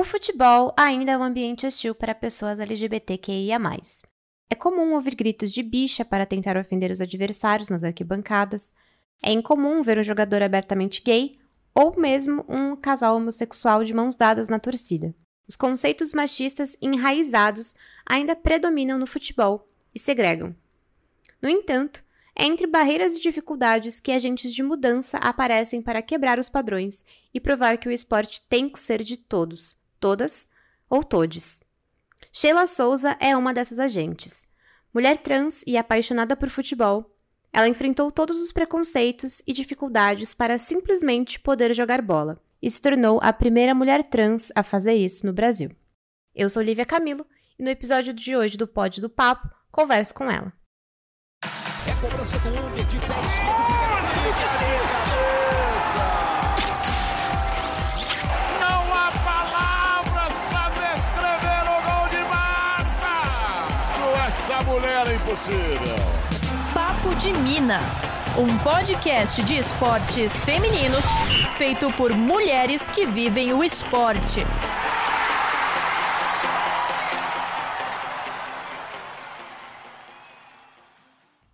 O futebol ainda é um ambiente hostil para pessoas LGBTQIA. É comum ouvir gritos de bicha para tentar ofender os adversários nas arquibancadas. É incomum ver um jogador abertamente gay ou mesmo um casal homossexual de mãos dadas na torcida. Os conceitos machistas enraizados ainda predominam no futebol e segregam. No entanto, é entre barreiras e dificuldades que agentes de mudança aparecem para quebrar os padrões e provar que o esporte tem que ser de todos, todas ou todes. Sheila Souza é uma dessas agentes. Mulher trans e apaixonada por futebol, ela enfrentou todos os preconceitos e dificuldades para simplesmente poder jogar bola e se tornou a primeira mulher trans a fazer isso no Brasil. Eu sou Lívia Camilo e no episódio de hoje do Pod do Papo converso com ela. É Papo de Mina. Um podcast de esportes femininos feito por mulheres que vivem o esporte.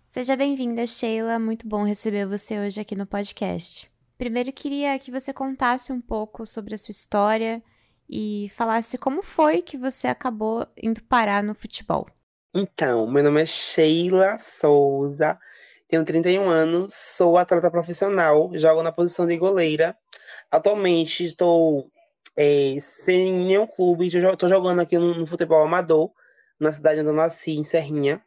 Seja bem-vinda, Sheila. Muito bom receber você hoje aqui no podcast. Primeiro, queria que você contasse um pouco sobre a sua história e falasse como foi que você acabou indo parar no futebol. Então, meu nome é Sheila Souza, tenho 31 anos, sou atleta profissional, jogo na posição de goleira. Atualmente estou é, sem nenhum clube, estou jogando aqui no, no, futebol amador, na cidade onde eu nasci, em Serrinha.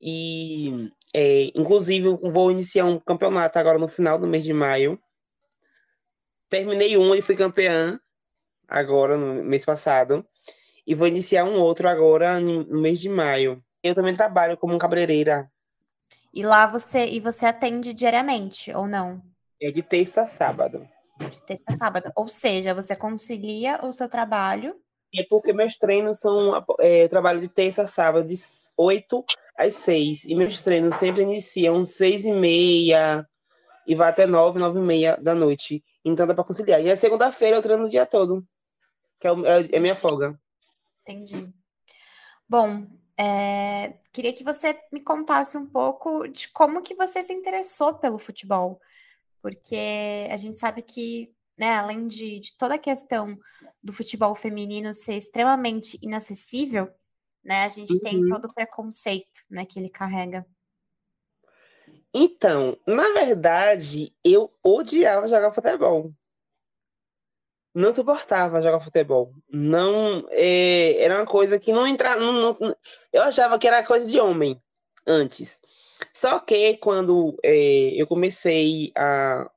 E, é, inclusive, vou iniciar um campeonato agora no final do mês de maio. Terminei um e fui campeã agora, no mês passado e vou iniciar um outro agora no mês de maio. Eu também trabalho como cabeleireira. E lá você e você atende diariamente ou não? É de terça a sábado. De terça a sábado. Ou seja, você concilia o seu trabalho. É porque meus treinos são. É, trabalho de terça a sábado, de 8 às 6. E meus treinos sempre iniciam seis e meia e vai até 9, 9 e meia da noite. Então dá para conciliar. E a segunda-feira eu treino o dia todo. Que é, é, é minha folga. Entendi. Bom, é, queria que você me contasse um pouco de como que você se interessou pelo futebol, porque a gente sabe que, né, além de, de toda a questão do futebol feminino ser extremamente inacessível, né, a gente uhum. tem todo o preconceito, né, que ele carrega. Então, na verdade, eu odiava jogar futebol não suportava jogar futebol. Não é, era uma coisa que não entrava. Não, não, eu achava que era coisa de homem antes. Só que quando é, eu comecei a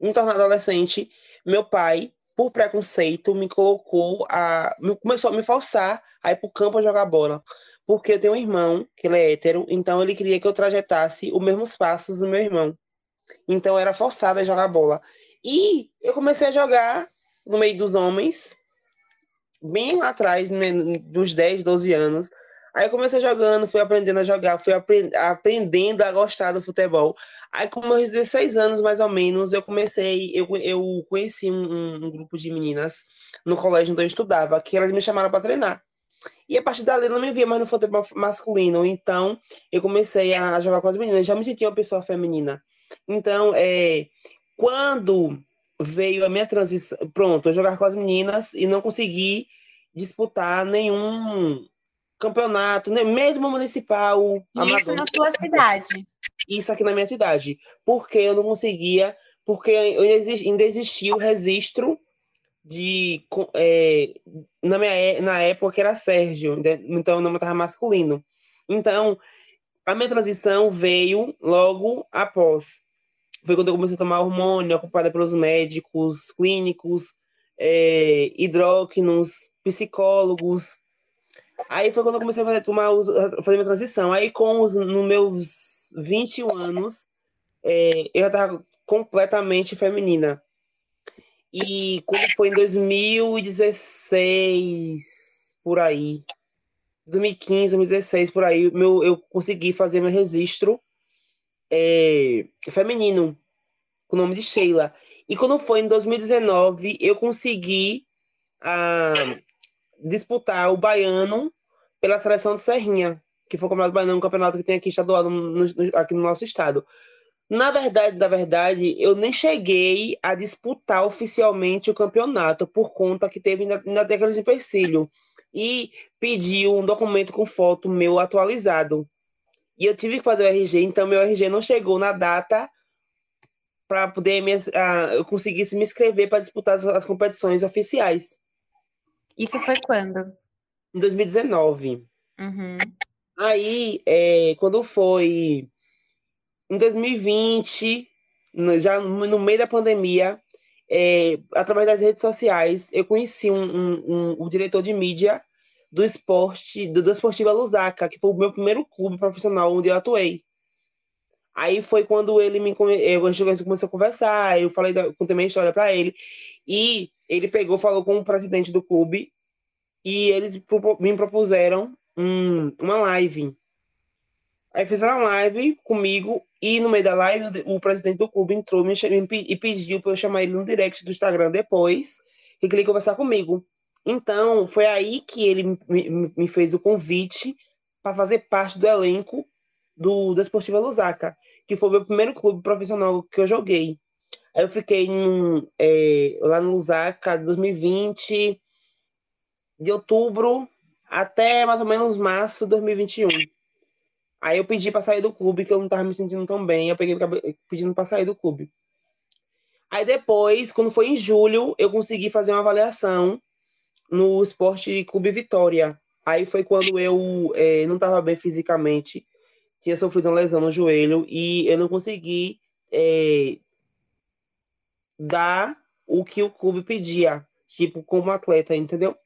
me tornar adolescente, meu pai, por preconceito, me colocou a. começou a me forçar a ir pro campo jogar bola. Porque eu tenho um irmão, que ele é hétero, então ele queria que eu trajetasse os mesmos passos do meu irmão. Então eu era forçada a jogar bola. E eu comecei a jogar no meio dos homens, bem lá atrás, né, uns 10, 12 anos. Aí eu comecei jogando, fui aprendendo a jogar, fui aprend aprendendo a gostar do futebol. Aí com meus 16 anos, mais ou menos, eu comecei, eu, eu conheci um, um grupo de meninas no colégio onde eu estudava, que elas me chamaram para treinar. E a partir dali eu não me via mais no futebol masculino. Então, eu comecei a jogar com as meninas. Já me sentia uma pessoa feminina. Então, é, quando veio a minha transição. Pronto, eu jogar com as meninas e não consegui disputar nenhum campeonato, nem mesmo municipal. Isso na sua cidade. Isso aqui na minha cidade. Porque eu não conseguia, porque ainda existia o registro de. É, na, minha, na época que era Sérgio, então o nome estava masculino. Então, a minha transição veio logo após foi quando eu comecei a tomar hormônio, acompanhada pelos médicos clínicos, é, hidróquinos, psicólogos. Aí foi quando eu comecei a fazer, tomar, fazer minha transição. Aí, com os nos meus 21 anos, é, eu já estava completamente feminina. E quando foi em 2016, por aí, 2015, 2016, por aí, meu, eu consegui fazer meu registro é, feminino, com o nome de Sheila. E quando foi em 2019, eu consegui a disputar o baiano pela seleção de Serrinha, que foi o Campeonato Baiano, um campeonato que tem aqui estadual no, no, aqui no nosso estado. Na verdade, na verdade, eu nem cheguei a disputar oficialmente o campeonato por conta que teve na década de empecilho e pediu um documento com foto meu atualizado. E eu tive que fazer o RG, então meu RG não chegou na data para poder me, uh, eu conseguisse me inscrever para disputar as, as, competições oficiais. Isso foi quando? Em 2019. Uhum. Aí, é, quando foi em 2020, no, já no meio da pandemia, é, através das redes sociais, eu conheci um, um, um, o diretor de mídia do esporte, do, do Esportiva Lusaka, que foi o meu primeiro clube profissional onde eu atuei. Aí foi quando ele me eu, a gente começou a conversar, eu falei, contei minha história para ele, e ele pegou, falou com o presidente do clube, e eles me propuseram um, uma live. Aí fizeram uma live comigo, e no meio da live, o presidente do clube entrou me, e pediu para eu chamar ele no direct do Instagram depois, e queria conversar comigo. Então, foi aí que ele me, fez o convite para fazer parte do elenco do Desportiva Lusaka que foi o meu primeiro clube profissional que eu joguei. Aí eu fiquei é, lá no Lusaka 2020, de outubro até mais ou menos março de 2021. Aí eu pedi para sair do clube, que eu não estava me sentindo tão bem. Eu peguei pedindo para sair do clube. Aí depois, quando foi em julho, eu consegui fazer uma avaliação no Esporte Clube Vitória. Aí foi quando eu é, não estava bem fisicamente tinha sofrido uma lesão no joelho e eu não consegui é, dar o que o clube pedia, tipo, como atleta, entendeu?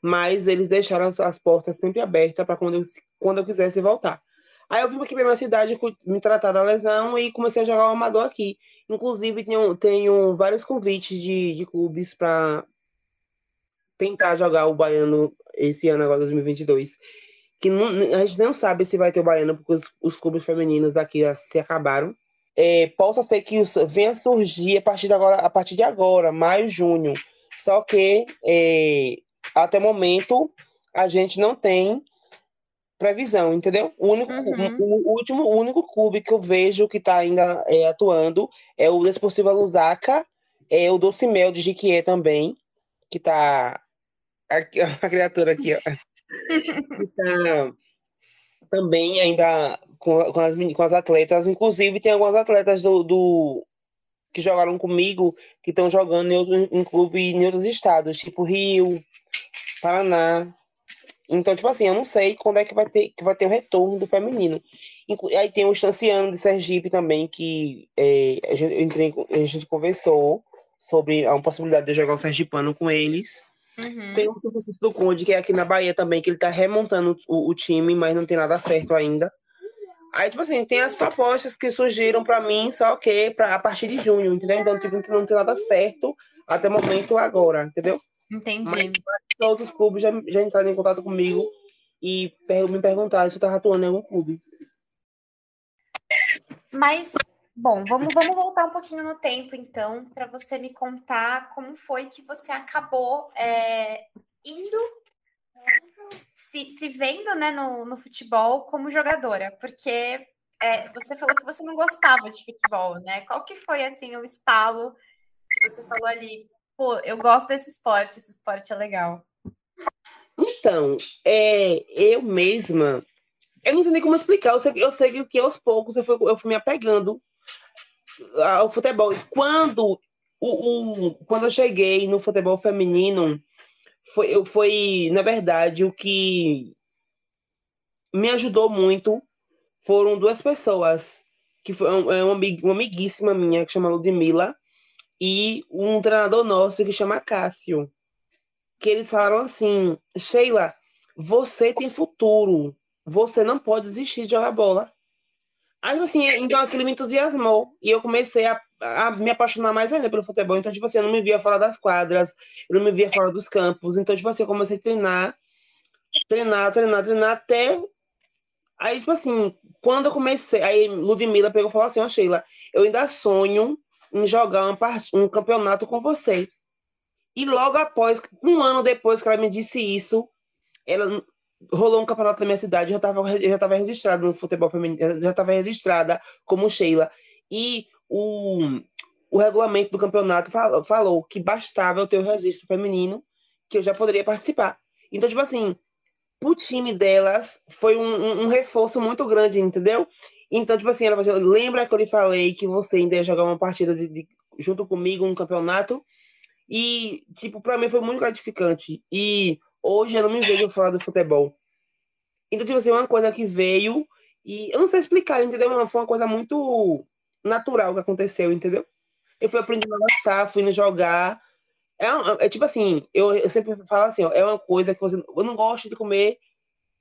Mas eles deixaram as, as portas sempre abertas para quando eu, quando eu quisesse voltar. Aí eu vim aqui para minha cidade me tratar da lesão e comecei a jogar o amador aqui. Inclusive, tenho, tenho vários convites de, de clubes para tentar jogar o Baiano esse ano, agora 2022 que não, a gente não sabe se vai ter o Baiano, porque os, os clubes femininos daqui já se acabaram. É, possa ser que os, venha surgir a partir de agora, a partir de agora, maio, junho. Só que é, até o momento a gente não tem previsão, entendeu? O único, uhum. o, o, último, o único clube que eu vejo que está ainda é, atuando é o Desportiva Lusaka, é o Doce Mel de Jiquié também, que tá aqui, a criatura aqui, ó que tá também ainda com, com, as, com as atletas. Inclusive, tem algumas atletas do, do que jogaram comigo que estão jogando em, outro, em clube em outros estados, tipo Rio, Paraná. Então, tipo assim, eu não sei quando é que vai ter, que vai ter o retorno do feminino. Aí tem o Estanciano de Sergipe também, que é, a, gente, entrei, a gente conversou sobre a possibilidade de jogar o Sergipano com eles. Uhum. Tem o São Francisco do Conde, que é aqui na Bahia também, que ele tá remontando o, o, time, mas não tem nada certo ainda. Aí, tipo assim, tem as propostas que surgiram para mim, só que pra, a partir de junho, entendeu? Então, tipo, não tem nada certo até o momento agora, entendeu? Entendi. Mas outros clubes já, já entraram em contato comigo e me perguntaram se eu tava atuando em algum clube. Mas Bom, vamos, vamos voltar um pouquinho no tempo, então, para você me contar como foi que você acabou é, indo, se, se vendo né, no, no futebol como jogadora, porque é, você falou que você não gostava de futebol, né? Qual que foi, assim, o estalo que você falou ali? Pô, eu gosto desse esporte, esse esporte é legal. Então, é, eu mesma, eu não sei nem como explicar, eu sei, eu sei que aos poucos eu fui, eu fui me apegando ao futebol. E quando, o, o, quando eu cheguei no futebol feminino, foi, foi, na verdade, o que me ajudou muito foram duas pessoas, que foi uma, é uma, uma amiguíssima minha, que chama Ludmilla, e um treinador nosso que chama Cássio. Que eles falaram assim, Sheila, você tem futuro, você não pode desistir de jogar bola. Aí, tipo assim, então aquilo me entusiasmou. E eu comecei a, a, me apaixonar mais ainda pelo futebol. Então, tipo assim, eu não me via fora das quadras, eu não me via fora dos campos. Então, tipo assim, eu comecei a treinar, treinar, treinar, treinar, até. Aí, tipo assim, quando eu comecei. Aí, Ludmilla pegou e falou assim: Ó, oh, Sheila, eu ainda sonho em jogar um, um campeonato com você. E logo após, um ano depois que ela me disse isso, ela rolou um campeonato na minha cidade, eu já estava eu já tava registrada no futebol feminino, já estava registrada como Sheila. E o, o regulamento do campeonato falou, falou que bastava eu ter o registro feminino, que eu já poderia participar. Então, tipo assim, pro time delas foi um, um, um reforço muito grande, entendeu? Então, tipo assim, ela falou, lembra que eu lhe falei que você ainda ia jogar uma partida de, de, junto comigo, um campeonato? E, tipo, para mim foi muito gratificante. E hoje eu não me vejo falar do futebol. Então, tipo assim, uma coisa que veio e eu não sei explicar, entendeu? Foi uma coisa muito natural que aconteceu, entendeu? Eu fui aprendendo a gostar, fui jogar. É, é, tipo assim, eu, eu sempre falo assim, ó, é uma coisa que você. Eu não gosto de comer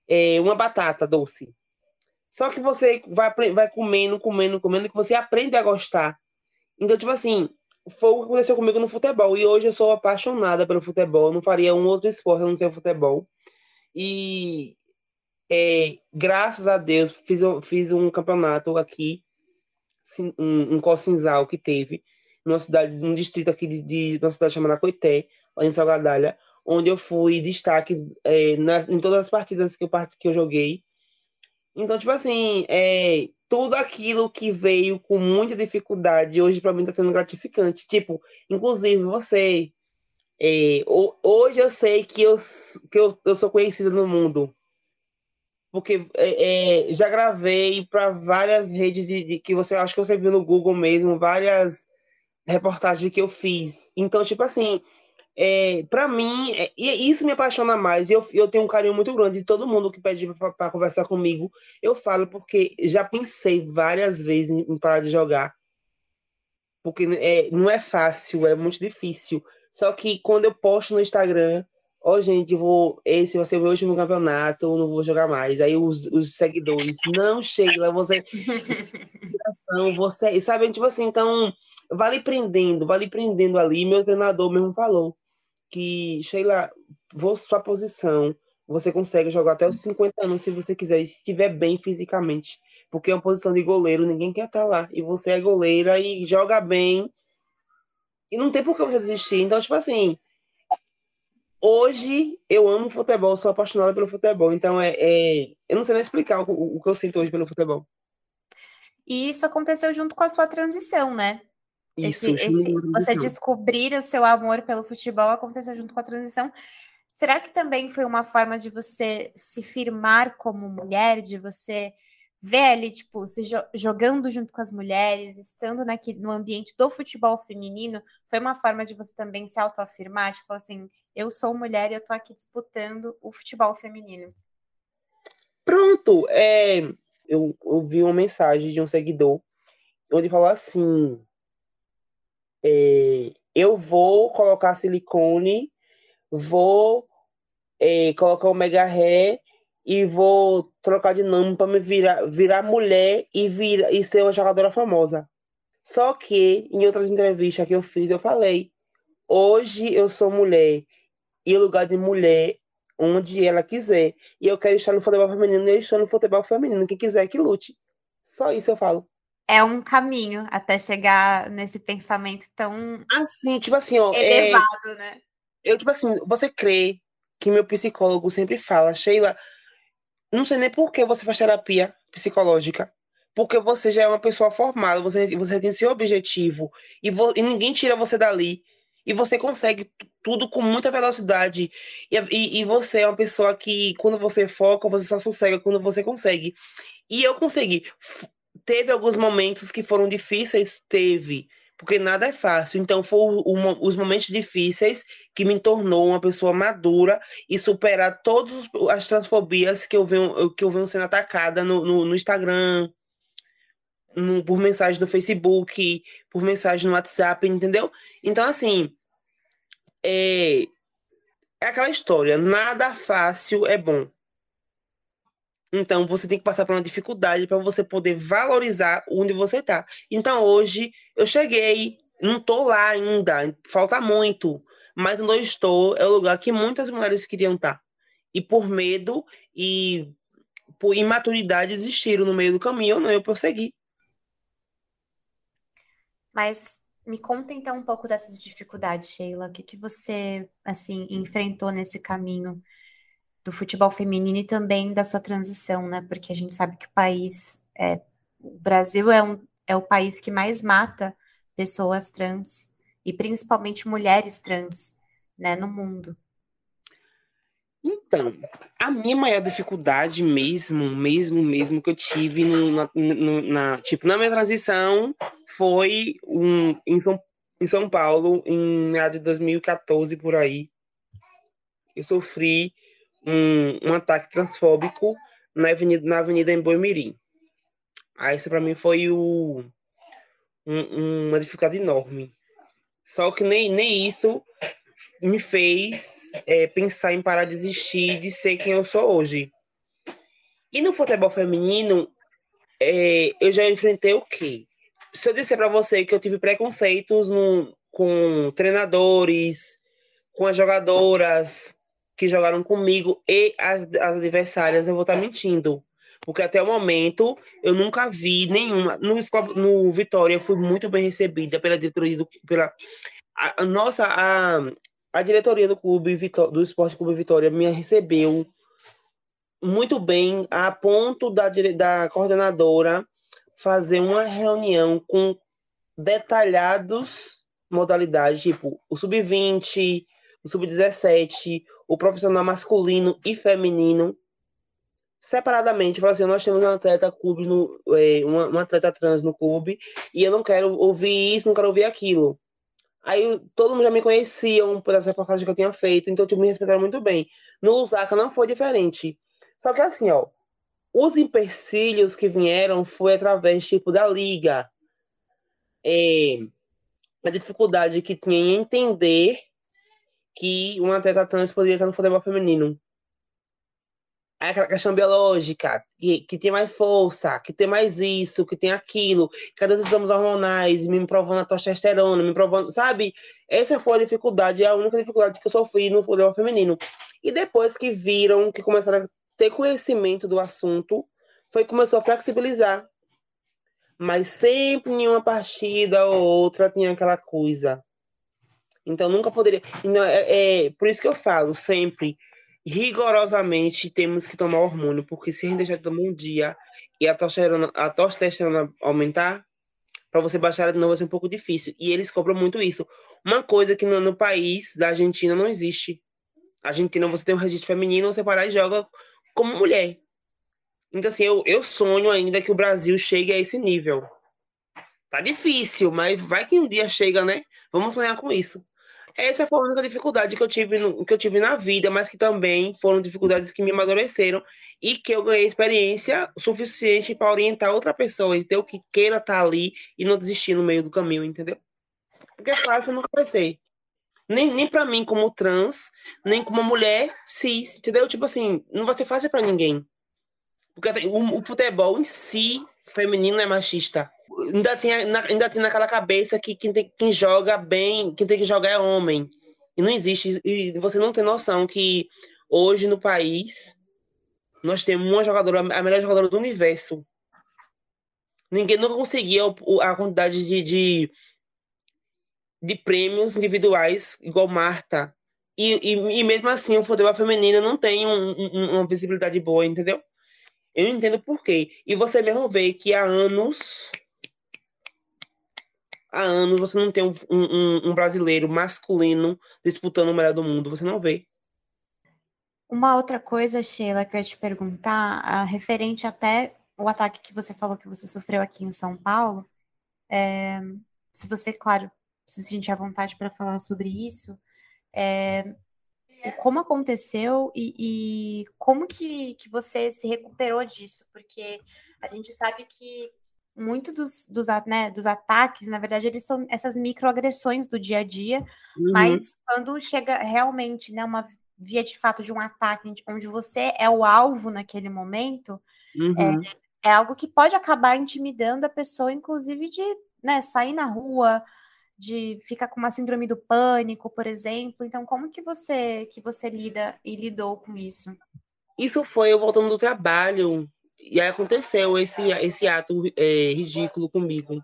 é, uma batata doce. Só que você vai, vai comendo, comendo, comendo, que você aprende a gostar. Então, tipo assim, foi o que aconteceu comigo no futebol. E hoje eu sou apaixonada pelo futebol. Eu não faria um outro esporte a não ser futebol. E é, graças a Deus, fiz, fiz um campeonato aqui, um, um Cocinzal que teve, numa cidade, num distrito aqui de, de uma cidade chamada Coité, em Salgadalha, onde eu fui destaque é, na, em todas as partidas que eu, que eu joguei. Então, tipo assim, é, tudo aquilo que veio com muita dificuldade, hoje para mim está sendo gratificante. Tipo, inclusive você. É, hoje eu sei que, eu, que eu, eu sou conhecida no mundo. Porque é, é já gravei para várias redes de, de, que você acho que você viu no Google mesmo, várias reportagens que eu fiz. Então, tipo assim, é, para mim, é, isso me apaixona mais. Eu, eu tenho um carinho muito grande de todo mundo que pede para conversar comigo. Eu falo porque já pensei várias vezes em, em parar de jogar. Porque é, não é fácil, é muito difícil. Só que quando eu posto no Instagram, ó, oh, gente, vou, esse vai ser o meu último campeonato, eu não vou jogar mais. Aí os, os seguidores, não, Sheila, você. você. Sabe, tipo assim, então, vale prendendo, vale prendendo ali. Meu treinador mesmo falou que, Sheila, sua posição, você consegue jogar até os 50 anos se você quiser, e se estiver bem fisicamente. Porque é uma posição de goleiro, ninguém quer estar lá. E você é goleira e joga bem. E não tem por que você desistir. Então, tipo assim, hoje eu amo futebol, sou apaixonada pelo futebol. Então, é, é... eu não sei nem explicar o, o que eu sinto hoje pelo futebol. E isso aconteceu junto com a sua transição, né? Isso, esse, esse, você descobrir o seu amor pelo futebol aconteceu junto com a transição. Será que também foi uma forma de você se firmar como mulher, de você ver ali, tipo, se jo jogando junto com as mulheres, estando naqui, no ambiente do futebol feminino, foi uma forma de você também se autoafirmar, tipo assim, eu sou mulher e eu tô aqui disputando o futebol feminino. Pronto, é, eu, eu vi uma mensagem de um seguidor onde falou assim, é, eu vou colocar silicone, vou é, colocar o mega ré e vou trocar de nome para me virar, virar mulher e, vir, e ser uma jogadora famosa. Só que em outras entrevistas que eu fiz, eu falei: hoje eu sou mulher e o lugar de mulher onde ela quiser. E eu quero estar no futebol feminino, eu estou no futebol feminino. Quem quiser que lute. Só isso eu falo é um caminho até chegar nesse pensamento tão assim, tipo assim, ó, é elevado, é... né? Eu tipo assim, você crê que meu psicólogo sempre fala, Sheila, não sei nem por que você faz terapia psicológica. Porque você já é uma pessoa formada, você, você tem seu objetivo e, vo, e ninguém tira você dali. E você consegue tudo com muita velocidade. E, e, e, você é uma pessoa que, quando você foca, você só sossega quando você consegue. E eu consegui teve alguns momentos que foram difíceis, teve, porque nada é fácil. Então, foram os momentos difíceis que me tornou uma pessoa madura e superar todas as transfobias que eu venho, que eu venho sendo atacada no, no, no Instagram, no, por mensagem no Facebook, por mensagem no WhatsApp, entendeu? Então, assim, é, é aquela história: nada fácil é bom. Então, você tem que passar por uma dificuldade para você poder valorizar onde você está. Então, hoje, eu cheguei, não estou lá ainda, falta muito, mas onde eu estou é o lugar que muitas mulheres queriam estar. Tá. E por medo e por imaturidade desistiram no meio do caminho, não, eu prossegui. Mas Me conta então um pouco dessas dificuldades, Sheila. O que, que você assim enfrentou nesse caminho do futebol feminino e também da sua transição, né? Porque a gente sabe que o país, é, o Brasil é, um, é o país que mais mata pessoas trans e principalmente mulheres trans, né, no mundo. Então, a minha maior dificuldade mesmo, mesmo, mesmo que eu tive no, na, no, na, tipo, na minha transição foi um, em, São, em São Paulo, em meados de 2014, por aí. Eu sofri um, um ataque transfóbico na avenida, na avenida em Boimirim. Aí isso para mim foi o, um, uma dificuldade enorme. Só que nem, nem isso me fez é, pensar em parar de existir de ser quem eu sou hoje. E no futebol feminino, é, eu já enfrentei o quê? Se eu disser para você que eu tive preconceitos no, com treinadores, com as jogadoras que jogaram comigo e as, as adversárias, eu vou estar tá mentindo. Porque até o momento eu nunca vi nenhuma. No, no Vitória, eu fui muito bem recebida pela diretoria do. Pela, a, a nossa, a, a diretoria do clube do Esporte Clube Vitória me recebeu muito bem, a ponto da, da coordenadora fazer uma reunião com detalhados modalidades, tipo o sub-20, o sub-17, o profissional masculino e feminino, separadamente, falar assim, nós temos um atleta clube no, é, uma, uma atleta trans no clube, e eu não quero ouvir isso, não quero ouvir aquilo. Aí todo mundo já me conhecia por essa reportagem que eu tinha feito, então tipo, me respeitaram muito bem. No Lusaka não foi diferente. Só que assim, ó, os empecilhos que vieram foi através, tipo, da liga. É, a dificuldade que tinha em entender que um atleta trans poderia estar no futebol feminino é aquela questão biológica, que, que tem mais força, que tem mais isso, que tem aquilo, cada vez exames hormonais, me provando a testosterona, me provando, sabe? Essa foi a dificuldade, a única dificuldade que eu sofri no futebol feminino. E depois que viram, que começaram a ter conhecimento do assunto, foi que começou a flexibilizar. Mas sempre em uma partida ou outra tinha aquela coisa. Então nunca poderia. Então, é, é por isso que eu falo sempre rigorosamente temos que tomar hormônio, porque se a gente deixar de tomar um dia e a testosterona, a testosterona aumentar, para você baixar de novo vai ser um pouco difícil. E eles cobram muito isso. Uma coisa que no, no país da Argentina não existe. A Argentina, você tem um registro feminino, você para e joga como mulher. Então, assim, eu, eu sonho ainda que o Brasil chegue a esse nível. Tá difícil, mas vai que um dia chega, né? Vamos sonhar com isso. Essa foi a única dificuldade que eu tive no, que eu tive na vida, mas que também foram dificuldades que me amadureceram e que eu ganhei experiência suficiente para orientar outra pessoa, então que queira estar tá ali e não desistir no meio do caminho, entendeu? Porque é fácil nunca vai ser. Nem, nem para mim como trans, nem como mulher cis, entendeu? Tipo assim, não vai ser fácil para ninguém. Porque o, o futebol em si feminino é machista ainda tem, ainda tem naquela cabeça que quem, tem, quem joga bem, quem tem que jogar é homem. E não existe. E você não tem noção que hoje no país nós temos uma jogadora, a melhor jogadora do universo. Ninguém nunca conseguia a quantidade de, de, de prêmios individuais igual Marta. E, e, e, mesmo assim o futebol feminino não tem um, um, uma visibilidade boa, entendeu? Eu entendo por quê. E você mesmo vê que há anos há anos você não tem um, um, um brasileiro masculino disputando o melhor do mundo, você não vê. Uma outra coisa, Sheila, que eu ia te perguntar, referente até o ataque que você falou que você sofreu aqui em São Paulo, é, se você, claro, se sentir à vontade para falar sobre isso, é, como aconteceu e, e, como que, que você se recuperou disso, porque a gente sabe que muito dos, dos, né, dos ataques, na verdade, eles são essas microagressões do dia a dia, uhum. mas quando chega realmente né, uma via de fato de um ataque onde você é o alvo naquele momento, uhum. é, é, algo que pode acabar intimidando a pessoa, inclusive, de né, sair na rua, de ficar com uma síndrome do pânico, por exemplo. Então, como que você que você lida e lidou com isso? Isso foi eu voltando do trabalho e aí aconteceu esse, esse ato é, ridículo comigo.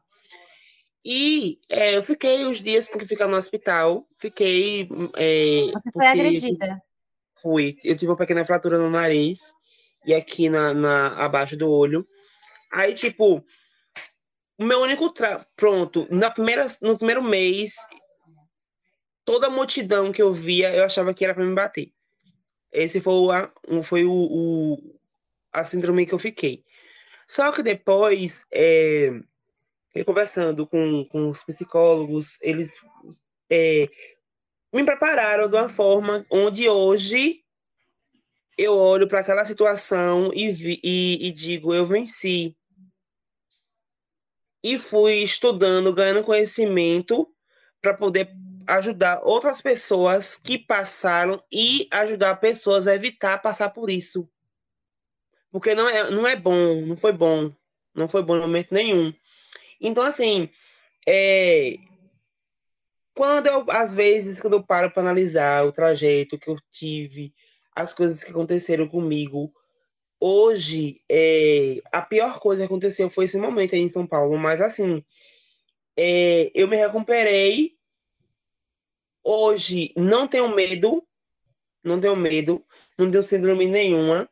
E é, eu fiquei os dias que ficar no hospital. Fiquei. É, Você foi agredida? Fui. Eu tive uma pequena fratura no nariz e aqui na, na abaixo do olho. Aí, tipo, o meu único tra... pronto, na primeira, no primeiro mês, toda a multidão que eu via, eu achava que era para me bater. Esse foi o, foi o, o, a síndrome que eu fiquei. Só que depois, é, conversando com, com os psicólogos, eles é, me prepararam de uma forma onde hoje eu olho para aquela situação e, vi, e, e digo, eu venci. E fui estudando, ganhando conhecimento para poder ajudar outras pessoas que passaram e ajudar pessoas a evitar passar por isso. Porque não é, não é bom, não foi bom. Não foi bom em momento nenhum. Então, assim, é, quando eu, às vezes, quando eu paro para analisar o trajeto que eu tive, as coisas que aconteceram comigo, hoje, é, a pior coisa que aconteceu foi esse momento aí em São Paulo, mas assim, é, eu me recuperei. Hoje, não tenho medo, não tenho medo, não tenho síndrome nenhuma.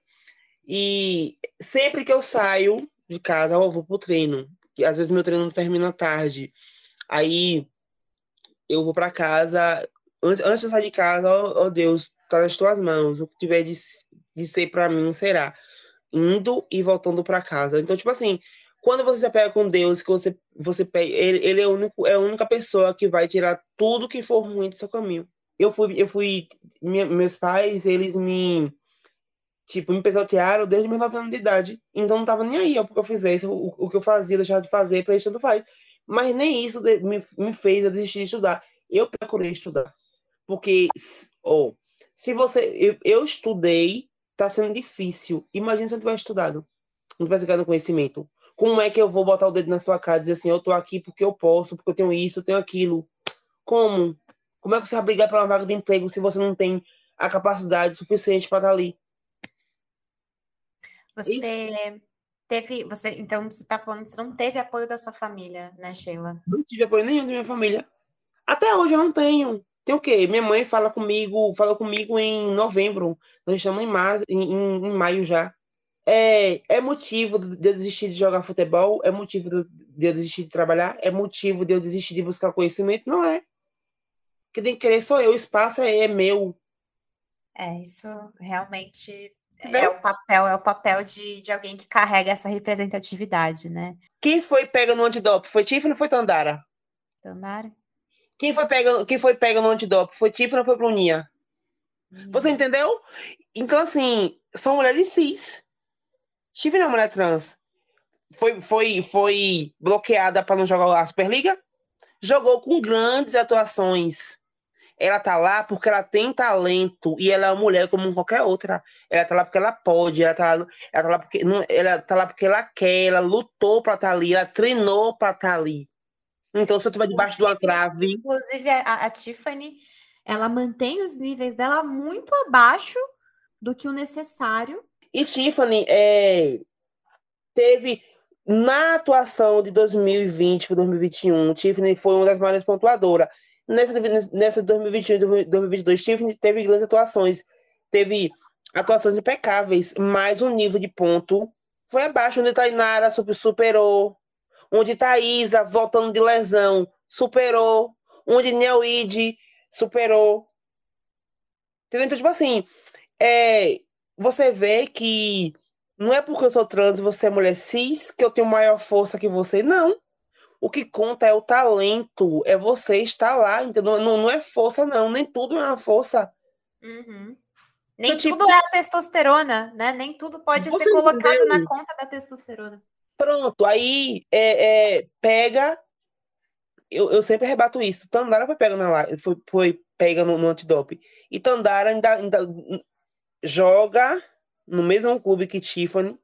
E sempre que eu saio de casa, eu vou pro treino. E às vezes meu treino termina tarde. Aí eu vou para casa. Antes de sair de casa, ó, Deus, tá nas tuas mãos. O que tiver de, de ser para mim será. Indo e voltando para casa. Então, tipo assim, quando você se pega com Deus, que você, você pega, ele, ele é, único, é a única pessoa que vai tirar tudo que for ruim do seu caminho. Eu fui, eu fui, minha, meus pais, eles me Tipo, me pisotearam desde meus 9 anos de idade. Então não tava nem aí ó, porque eu fizesse, o, o que eu fazia, deixava de fazer, pra eles tanto faz. Mas nem isso me, me fez eu desistir de estudar. Eu procurei estudar. Porque, oh, se você. Eu, eu estudei, tá sendo difícil. Imagina se eu tivesse estudado. Não tivesse ganhado conhecimento. Como é que eu vou botar o dedo na sua cara e dizer assim, eu tô aqui porque eu posso, porque eu tenho isso, eu tenho aquilo? Como? Como é que você vai brigar uma vaga de emprego se você não tem a capacidade suficiente para estar ali? Você teve. Você, então, você está falando que você não teve apoio da sua família, né, Sheila? Não tive apoio nenhum da minha família. Até hoje eu não tenho. Tem o quê? Minha mãe fala comigo, falou comigo em novembro. Nós estamos em, março, em, em, em maio já. É, é motivo de eu desistir de jogar futebol? É motivo de eu desistir de trabalhar? É motivo de eu desistir de buscar conhecimento? Não é. Quem tem que querer sou eu, o espaço é, é meu. É, isso realmente é o papel, é o papel de, de alguém que carrega essa representatividade, né? Quem foi pega no antidope? Foi Tiffany ou foi Tandara? Tandara. Quem foi pega, quem foi pega no antidope? Foi Tiffany ou foi Bruninha? Hum. Você entendeu? Então, assim, são mulheres cis. Tiffany é uma mulher trans. Foi, foi, foi bloqueada para não jogar a Superliga? Jogou com grandes atuações ela tá lá porque ela tem talento e ela é uma mulher como qualquer outra. Ela tá lá porque ela pode, ela tá, ela tá lá porque não, ela tá lá porque ela quer, ela lutou para estar tá ali, ela treinou para estar tá ali. Então, se eu estiver debaixo de uma trave. Inclusive, a, a Tiffany, ela mantém os níveis dela muito abaixo do que o necessário. E Tiffany é, teve na atuação de 2020 para 2021, Tiffany foi uma das maiores pontuadoras. Nessa, nessa 2021 e 2022, teve, teve grandes atuações. Teve atuações impecáveis, mas o nível de ponto foi abaixo. Onde Tainara superou, onde Thaisa, voltando de lesão, superou, onde Neuide superou. Entendeu? Então, tipo assim, é, você vê que não é porque eu sou trans e você é mulher cis que eu tenho maior força que você, não. O que conta é o talento, é você estar lá, entendeu? Não, não é força, não. Nem tudo é uma força. Uhum. Nem então, tudo tipo, é a testosterona, né? Nem tudo pode ser colocado entendeu? na conta da testosterona. Pronto, aí é, é, pega. Eu, eu sempre rebato isso. Tandara foi pega na foi, foi pega no, no antidope. E Tandara ainda, ainda joga no mesmo clube que Tiffany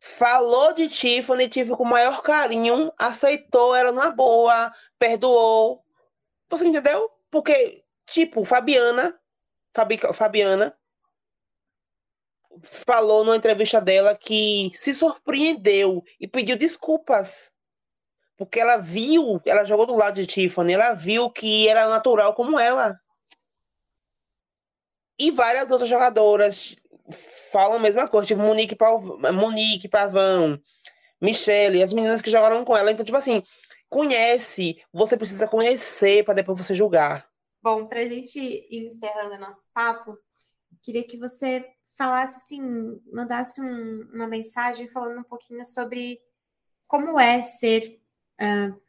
falou de Tiffany, tive com o maior carinho, aceitou ela numa boa, perdoou. Você entendeu? Porque, tipo, Fabiana, Fabi, Fabiana, falou numa entrevista dela que se surpreendeu e pediu desculpas Porque ela viu, ela jogou do lado de Tiffany, ela viu que era natural como ela. E várias outras jogadoras falam a mesma coisa, tipo Monique, Monique Pavão, Michelle, as meninas que jogaram com ela. Então, tipo assim, conhece, você precisa conhecer para depois você julgar. Bom, para a gente ir encerrando nosso papo, queria que você falasse assim, mandasse um, uma mensagem falando um pouquinho sobre como é ser uh,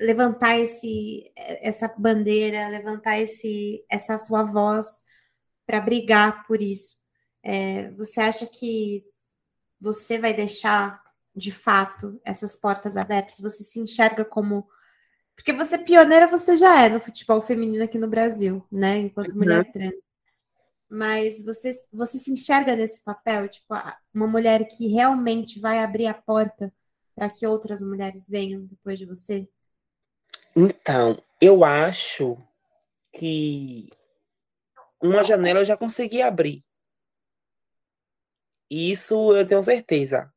levantar esse essa bandeira, levantar esse essa sua voz para brigar por isso. É, você acha que você vai deixar de fato essas portas abertas? Você se enxerga como porque você pioneira você já é no futebol feminino aqui no Brasil, né? Enquanto mulher uhum. trans. Mas você, você se enxerga nesse papel, tipo, uma mulher que realmente vai abrir a porta para que outras mulheres venham depois de você? Então, eu acho que uma janela eu já consegui abrir. Isso eu tenho certeza.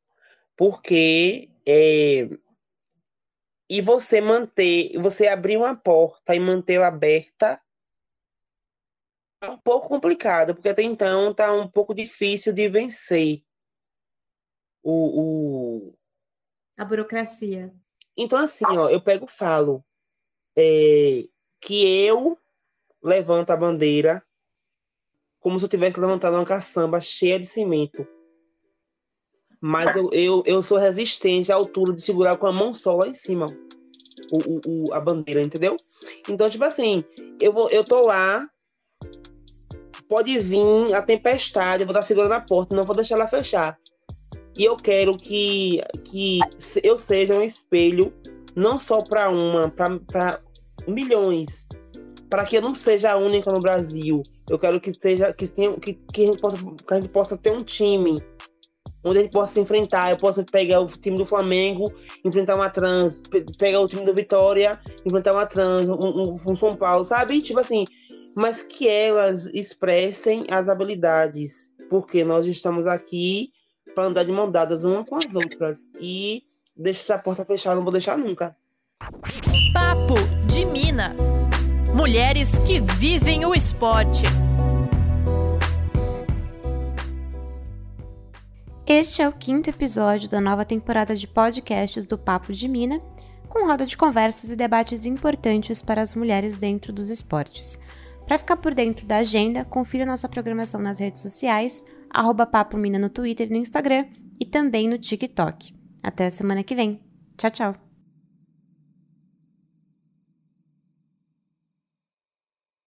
Porque é, e você manter, você abrir uma porta e mantê-la aberta é um pouco complicado, porque até então tá um pouco difícil de vencer o, o... a burocracia. Então, assim, ó, eu pego e falo é, que eu levanto a bandeira como se eu tivesse levantado uma caçamba cheia de cimento. Mas eu, eu, eu sou resistente à altura de segurar com a mão só lá em cima o, o, o, a bandeira, entendeu? Então, tipo assim, eu, vou, eu tô lá, pode vir a tempestade, eu vou dar segurando a porta, não vou deixar ela fechar. E eu quero que, que eu seja um espelho, não só para uma, para milhões. Para que eu não seja a única no Brasil. Eu quero que, seja, que, tenha, que, que, a gente possa, que a gente possa ter um time onde a gente possa se enfrentar. Eu posso pegar o time do Flamengo, enfrentar uma trans, pegar o time do Vitória, enfrentar uma trans, um, um, São Paulo, sabe? Tipo assim, mas que elas expressem as habilidades, porque nós estamos aqui para andar de mão dadas uma com as outras. E deixa essa porta fechada, não vou deixar nunca. Papo de Mina. Mulheres que vivem o esporte. Este é o quinto episódio da nova temporada de podcasts do Papo de Mina, com roda de conversas e debates importantes para as mulheres dentro dos esportes. Para ficar por dentro da agenda, confira nossa programação nas redes sociais, arroba no Twitter e no Instagram e também no TikTok. Até a semana que vem. Tchau, tchau!